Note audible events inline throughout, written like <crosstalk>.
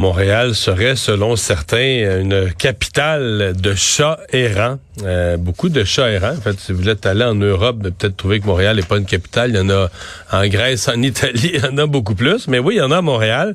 Montréal serait, selon certains, une capitale de chats errants. Euh, beaucoup de chats errants. En fait, si vous êtes allé en Europe, peut-être trouver que Montréal n'est pas une capitale. Il y en a en Grèce, en Italie, <laughs> il y en a beaucoup plus. Mais oui, il y en a à Montréal.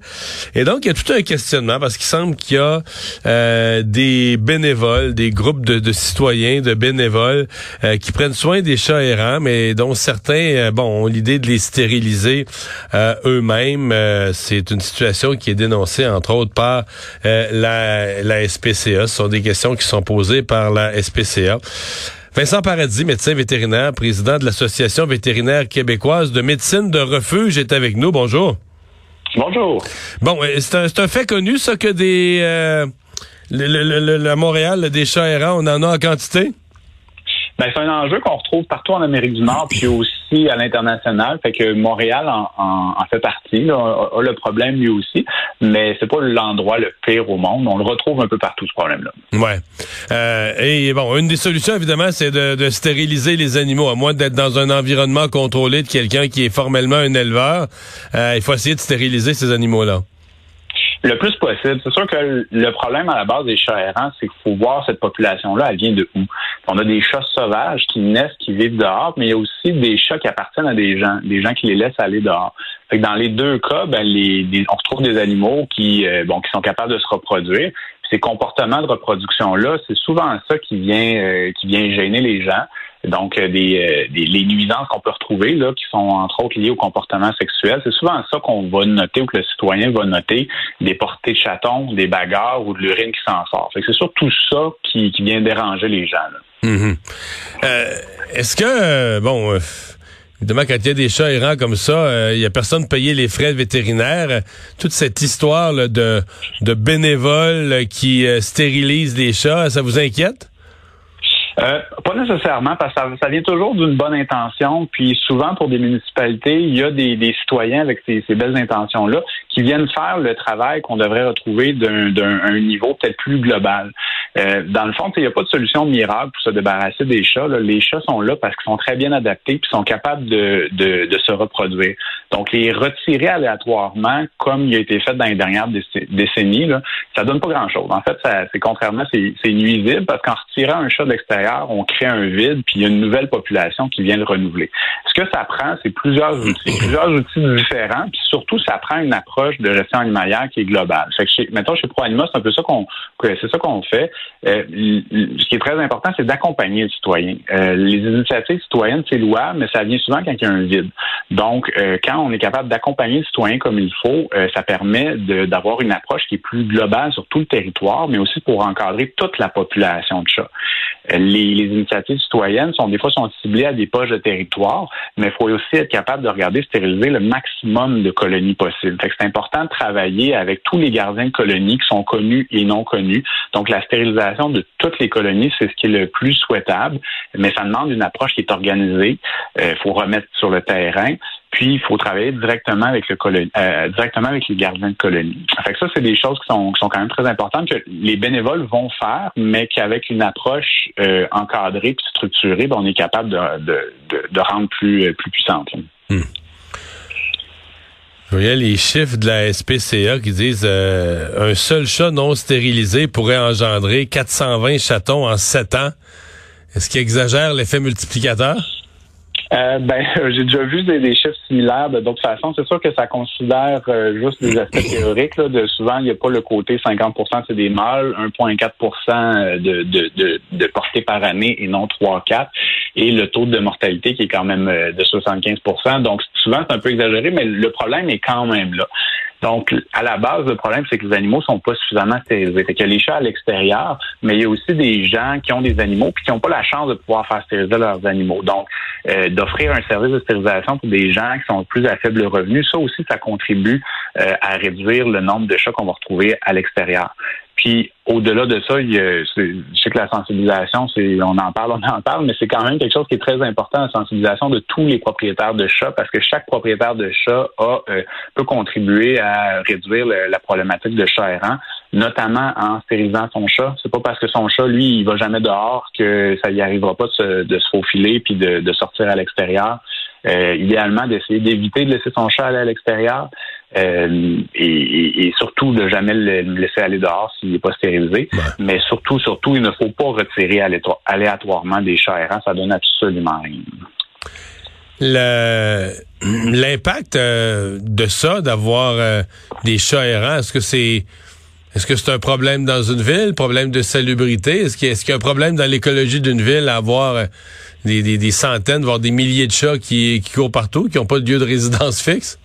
Et donc, il y a tout un questionnement parce qu'il semble qu'il y a euh, des bénévoles, des groupes de, citoyens, de bénévoles euh, qui prennent soin des chats errants, mais dont certains, bon, ont l'idée de les stériliser eux-mêmes. C'est une situation qui est dénoncée, entre autres, par la, la SPCA. Ce sont des questions qui sont posées par la SPCA Vincent Paradis, médecin vétérinaire, président de l'Association vétérinaire québécoise de médecine de refuge, est avec nous. Bonjour. Bonjour. Bon, euh, c'est un, fait connu, ça, que des... Euh, le, Montréal, des chats errants, on en a en quantité? Ben, c'est un enjeu qu'on retrouve partout en Amérique du Nord, puis aussi à l'international. Fait que Montréal en, en, fait partie, là, a, le problème lui aussi, mais c'est pas l'endroit le pire au monde. On le retrouve un peu partout ce problème-là. Ouais. Euh, et bon, une des solutions évidemment, c'est de, de, stériliser les animaux, à moins d'être dans un environnement contrôlé de quelqu'un qui est formellement un éleveur. Euh, il faut essayer de stériliser ces animaux-là. Le plus possible. C'est sûr que le problème à la base des chats errants, c'est qu'il faut voir cette population-là, elle vient de où. On a des chats sauvages qui naissent, qui vivent dehors, mais il y a aussi des chats qui appartiennent à des gens, des gens qui les laissent aller dehors. Fait que dans les deux cas, ben, les, on retrouve des animaux qui, euh, bon, qui sont capables de se reproduire. ces comportements de reproduction-là, c'est souvent ça qui vient, euh, qui vient gêner les gens. Donc, euh, des, des, les nuisances qu'on peut retrouver, là, qui sont entre autres liées au comportement sexuel, c'est souvent ça qu'on va noter ou que le citoyen va noter, des portées de chatons, des bagarres ou de l'urine qui s'en sort. c'est surtout ça qui, vient déranger les gens. Mm-hmm. euh, Est-ce que, euh, bon... Euh, évidemment, quand il y a des chats errants comme ça, il n'y a personne de payer les frais vétérinaires. Toute cette histoire de, de bénévoles qui stérilisent les chats, ça vous inquiète? Euh, pas nécessairement, parce que ça, vient toujours d'une bonne intention. Puis souvent, pour des municipalités, il y a des, citoyens avec ces, belles intentions-là qui viennent faire le travail qu'on devrait retrouver d'un niveau peut-être plus global. Euh, dans le fond, il n'y a pas de solution miracle pour se débarrasser des chats. Les chats sont là parce qu'ils sont très bien adaptés puis sont capables de, de, se reproduire. Donc, les retirer aléatoirement, comme il a été fait dans les dernières décennies, là, ça donne pas grand-chose. En fait, c'est contrairement, c'est nuisible parce qu'en retirant un chat de l'extérieur, on crée un vide, puis il y a une nouvelle population qui vient le renouveler. Ce que ça prend, c'est plusieurs outils, plusieurs outils différents, puis surtout, ça prend une approche de gestion animalière qui est globale. Fait que chez, mettons, chez ProAnima, c'est un peu ça qu'on c'est ça qu'on fait. Euh, ce qui est très important, c'est d'accompagner le citoyen. Euh, les initiatives citoyennes, c'est louable, mais ça vient souvent quand il y a un vide. Donc, euh, quand on est capable d'accompagner le citoyen comme il faut, ça permet d'avoir une approche qui est plus globale sur tout le territoire, mais aussi pour encadrer toute la population de chats les, initiatives citoyennes sont des fois sont ciblées à des poches de territoire, mais il faut aussi être capable de regarder stériliser le maximum de colonies possibles. c'est important de travailler avec tous les gardiens de colonies qui sont connus et non connus. Donc la stérilisation de toutes les colonies, c'est ce qui est le plus souhaitable, mais ça demande une approche qui est organisée. Il euh, faut remettre sur le terrain. Puis, il faut travailler directement avec le euh, directement avec les gardiens de colonie. Fait que ça, c'est des choses qui sont, quand même très importantes que les bénévoles vont faire, mais qu'avec une approche euh, encadrée puis structurée, ben, on est capable de, rendre plus, euh, puissante. Hmm. Voyais les chiffres de la SPCA qui disent un seul chat non stérilisé pourrait engendrer 420 chatons en 7 ans. Est-ce qu'il exagère l'effet multiplicateur? Euh, ben, <laughs> j'ai déjà vu des, chiffres similaires de d'autres façons. C'est sûr que ça considère euh, juste des aspects théoriques. Là, de souvent, il n'y a pas le côté 50% c'est des mâles, 1,4 de, de, de, de portée par année et non 3-4, et le taux de mortalité qui est quand même euh, de 75% Donc, souvent, c'est un peu exagéré, mais le problème est quand même là. Donc, à la base, le problème, c'est que les animaux sont pas suffisamment stérilisés. Fait qu'il y a les chats à l'extérieur, mais il y a aussi des gens qui ont des animaux puis qui n'ont pas la chance de pouvoir faire stériliser leurs animaux. Donc, euh, d'offrir un service de stérilisation pour des gens qui sont plus à faible revenu, ça aussi, ça contribue euh, à réduire le nombre de chats qu'on va retrouver à l'extérieur. Puis au-delà de ça, il y a, je sais que la sensibilisation, c'est on en parle, <laughs> on en parle, mais c'est quand même quelque chose qui est très important, la sensibilisation de tous les propriétaires de chats, parce que chaque propriétaire de chat a, euh, peut contribuer à réduire la problématique de chat errant, notamment en stérilisant son chat. C'est pas parce que son chat, lui, il va jamais dehors que ça y arrivera pas de se, de se faufiler puis de, de sortir à l'extérieur. Euh, idéalement, d'essayer d'éviter de laisser son chat aller à l'extérieur. Euh, et, surtout de jamais le laisser aller dehors s'il n'est pas stérilisé. Mais surtout, surtout, il ne faut pas retirer aléatoirement des chats errants. Ça donne absolument rien. L'impact euh, de ça, d'avoir euh, des chats errants, est-ce que c'est est-ce que c'est un problème dans une ville, problème de salubrité? Est-ce qu'il y, est y, a un problème dans l'écologie d'une ville à avoir des, des, centaines, voire des milliers de chats qui, qui courent partout, qui n'ont pas de lieu de résidence fixe?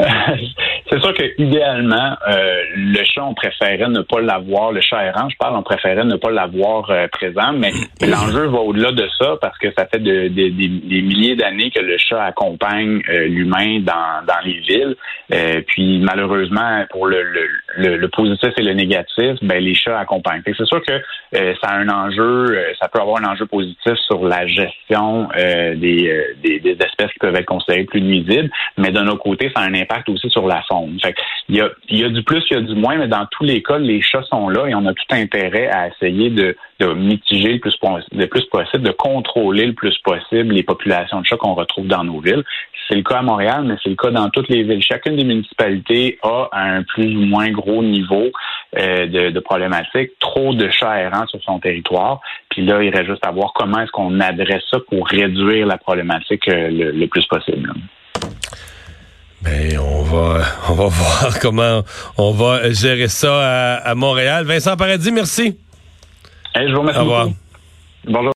Merci. <laughs> C'est sûr que idéalement, euh, le chat, on préférait ne pas l'avoir, le chat errant, je parle, on préférait ne pas l'avoir euh, présent, mais <clears throat> l'enjeu va au-delà de ça parce que ça fait de, des milliers d'années que le chat accompagne euh, l'humain dans, dans les villes. puis malheureusement, pour le, le, le, positif et le négatif, ben les chats accompagnent. C'est sûr que ça a un enjeu, ça peut avoir un enjeu positif sur la gestion des, des, des espèces qui peuvent être considérées plus nuisibles, mais d'un autre côté, ça a un impact aussi sur la il, y a, du plus, il y a du moins, mais dans tous les cas, les chats sont là et on a tout intérêt à essayer de, mitiger le plus, plus possible, de contrôler le plus possible les populations de chats qu'on retrouve dans nos villes. C'est le cas à Montréal, mais c'est le cas dans toutes les villes. Chacune des municipalités a un plus ou moins gros niveau euh, de, de problématiques, trop de chats errants sur son territoire. Puis là, il reste juste à voir comment est-ce qu'on adresse ça pour réduire la problématique euh, le plus possible. Ben, on va, <laughs> on va voir comment on va gérer ça à, Montréal. Vincent Paradis, merci. je vous remercie. Au revoir. Bonjour.